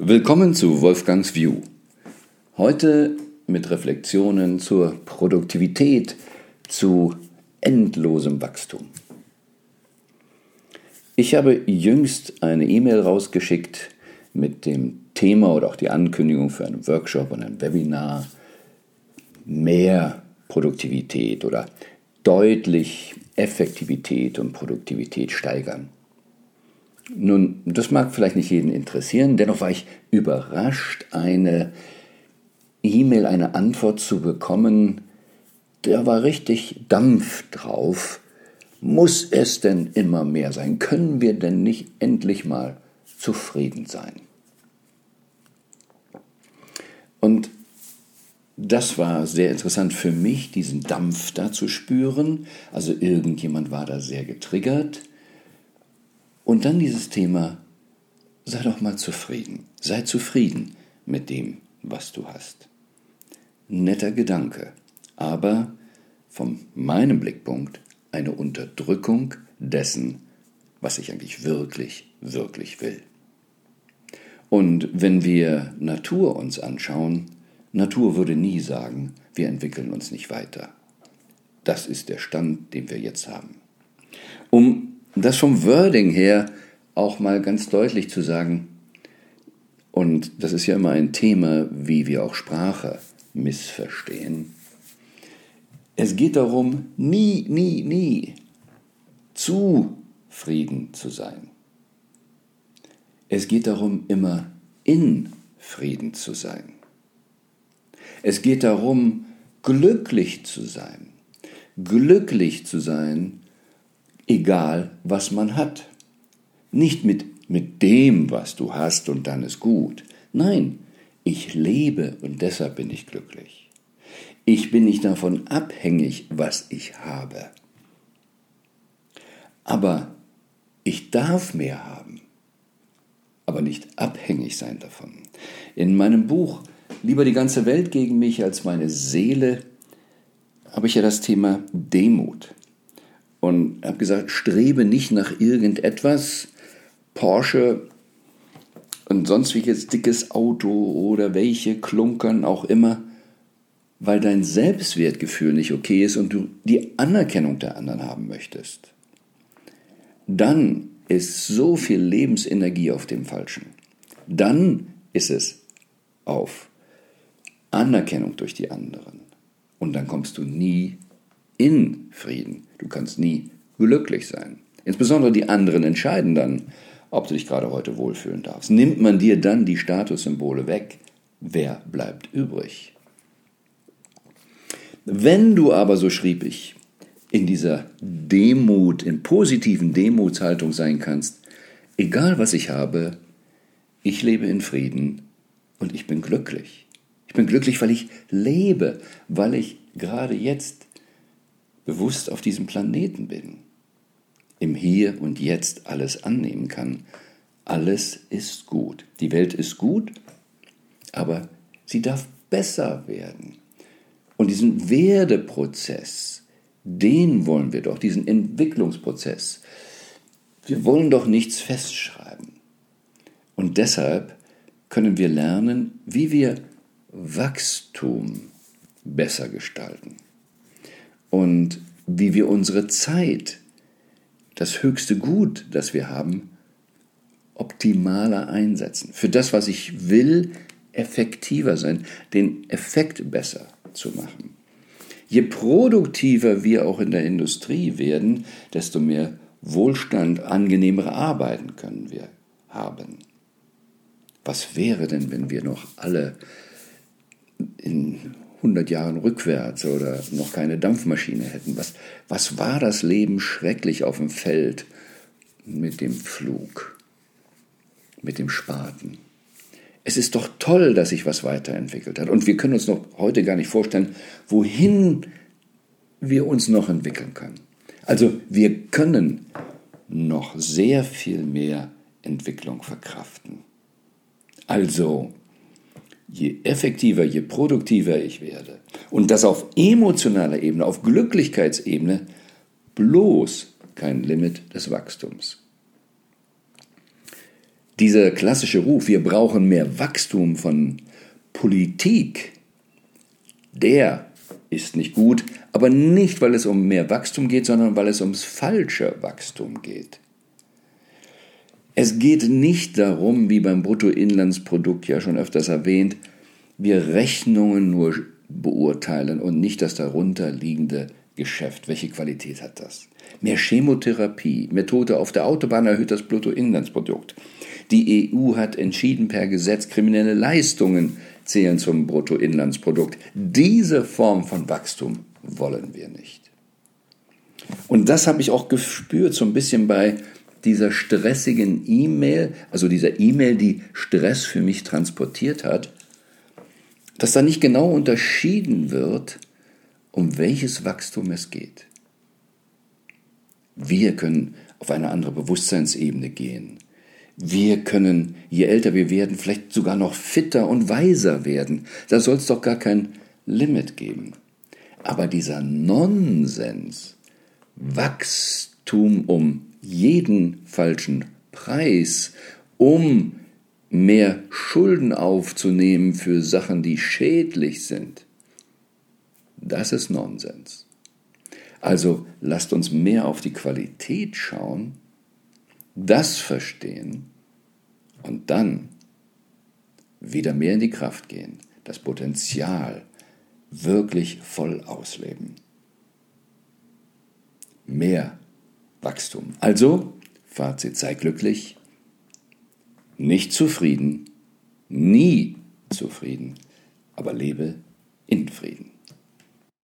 Willkommen zu Wolfgangs View. Heute mit Reflexionen zur Produktivität, zu endlosem Wachstum. Ich habe jüngst eine E-Mail rausgeschickt mit dem Thema oder auch die Ankündigung für einen Workshop und ein Webinar mehr Produktivität oder deutlich Effektivität und Produktivität steigern. Nun, das mag vielleicht nicht jeden interessieren, dennoch war ich überrascht, eine E-Mail, eine Antwort zu bekommen, da war richtig Dampf drauf. Muss es denn immer mehr sein? Können wir denn nicht endlich mal zufrieden sein? Und das war sehr interessant für mich, diesen Dampf da zu spüren. Also irgendjemand war da sehr getriggert. Und dann dieses Thema, sei doch mal zufrieden, sei zufrieden mit dem, was du hast. Netter Gedanke, aber von meinem Blickpunkt eine Unterdrückung dessen, was ich eigentlich wirklich, wirklich will. Und wenn wir Natur uns anschauen, Natur würde nie sagen, wir entwickeln uns nicht weiter. Das ist der Stand, den wir jetzt haben. Um das vom Wording her auch mal ganz deutlich zu sagen, und das ist ja immer ein Thema, wie wir auch Sprache missverstehen. Es geht darum, nie, nie, nie zufrieden zu sein. Es geht darum, immer in Frieden zu sein. Es geht darum, glücklich zu sein. Glücklich zu sein egal was man hat. Nicht mit, mit dem, was du hast und dann ist gut. Nein, ich lebe und deshalb bin ich glücklich. Ich bin nicht davon abhängig, was ich habe. Aber ich darf mehr haben, aber nicht abhängig sein davon. In meinem Buch Lieber die ganze Welt gegen mich als meine Seele habe ich ja das Thema Demut und habe gesagt, strebe nicht nach irgendetwas, Porsche und sonst welches dickes Auto oder welche Klunkern auch immer, weil dein Selbstwertgefühl nicht okay ist und du die Anerkennung der anderen haben möchtest. Dann ist so viel Lebensenergie auf dem Falschen. Dann ist es auf Anerkennung durch die anderen. Und dann kommst du nie in Frieden. Du kannst nie glücklich sein. Insbesondere die anderen entscheiden dann, ob du dich gerade heute wohlfühlen darfst. Nimmt man dir dann die Statussymbole weg, wer bleibt übrig? Wenn du aber, so schrieb ich, in dieser Demut, in positiven Demutshaltung sein kannst, egal was ich habe, ich lebe in Frieden und ich bin glücklich. Ich bin glücklich, weil ich lebe, weil ich gerade jetzt bewusst auf diesem Planeten bin, im Hier und Jetzt alles annehmen kann. Alles ist gut. Die Welt ist gut, aber sie darf besser werden. Und diesen Werdeprozess, den wollen wir doch, diesen Entwicklungsprozess. Wir wollen doch nichts festschreiben. Und deshalb können wir lernen, wie wir Wachstum besser gestalten und wie wir unsere Zeit, das höchste Gut, das wir haben, optimaler einsetzen. Für das, was ich will, effektiver sein, den Effekt besser zu machen. Je produktiver wir auch in der Industrie werden, desto mehr Wohlstand, angenehmere Arbeiten können wir haben. Was wäre denn, wenn wir noch alle in 100 Jahren rückwärts oder noch keine Dampfmaschine hätten. Was, was war das Leben schrecklich auf dem Feld mit dem Flug, mit dem Spaten? Es ist doch toll, dass sich was weiterentwickelt hat. Und wir können uns noch heute gar nicht vorstellen, wohin wir uns noch entwickeln können. Also wir können noch sehr viel mehr Entwicklung verkraften. Also je effektiver, je produktiver ich werde und das auf emotionaler Ebene, auf Glücklichkeitsebene, bloß kein Limit des Wachstums. Dieser klassische Ruf, wir brauchen mehr Wachstum von Politik, der ist nicht gut, aber nicht, weil es um mehr Wachstum geht, sondern weil es ums falsche Wachstum geht. Es geht nicht darum, wie beim Bruttoinlandsprodukt ja schon öfters erwähnt, wir Rechnungen nur beurteilen und nicht das darunter liegende Geschäft. Welche Qualität hat das? Mehr Chemotherapie, Methode auf der Autobahn erhöht das Bruttoinlandsprodukt. Die EU hat entschieden per Gesetz, kriminelle Leistungen zählen zum Bruttoinlandsprodukt. Diese Form von Wachstum wollen wir nicht. Und das habe ich auch gespürt, so ein bisschen bei dieser stressigen E-Mail, also dieser E-Mail, die Stress für mich transportiert hat, dass da nicht genau unterschieden wird, um welches Wachstum es geht. Wir können auf eine andere Bewusstseinsebene gehen. Wir können, je älter wir werden, vielleicht sogar noch fitter und weiser werden. Da soll es doch gar kein Limit geben. Aber dieser Nonsens, Wachstum um jeden falschen Preis, um mehr Schulden aufzunehmen für Sachen, die schädlich sind, das ist Nonsens. Also lasst uns mehr auf die Qualität schauen, das verstehen und dann wieder mehr in die Kraft gehen, das Potenzial wirklich voll ausleben. Mehr Wachstum. Also, Fazit, sei glücklich, nicht zufrieden, nie zufrieden, aber lebe in Frieden.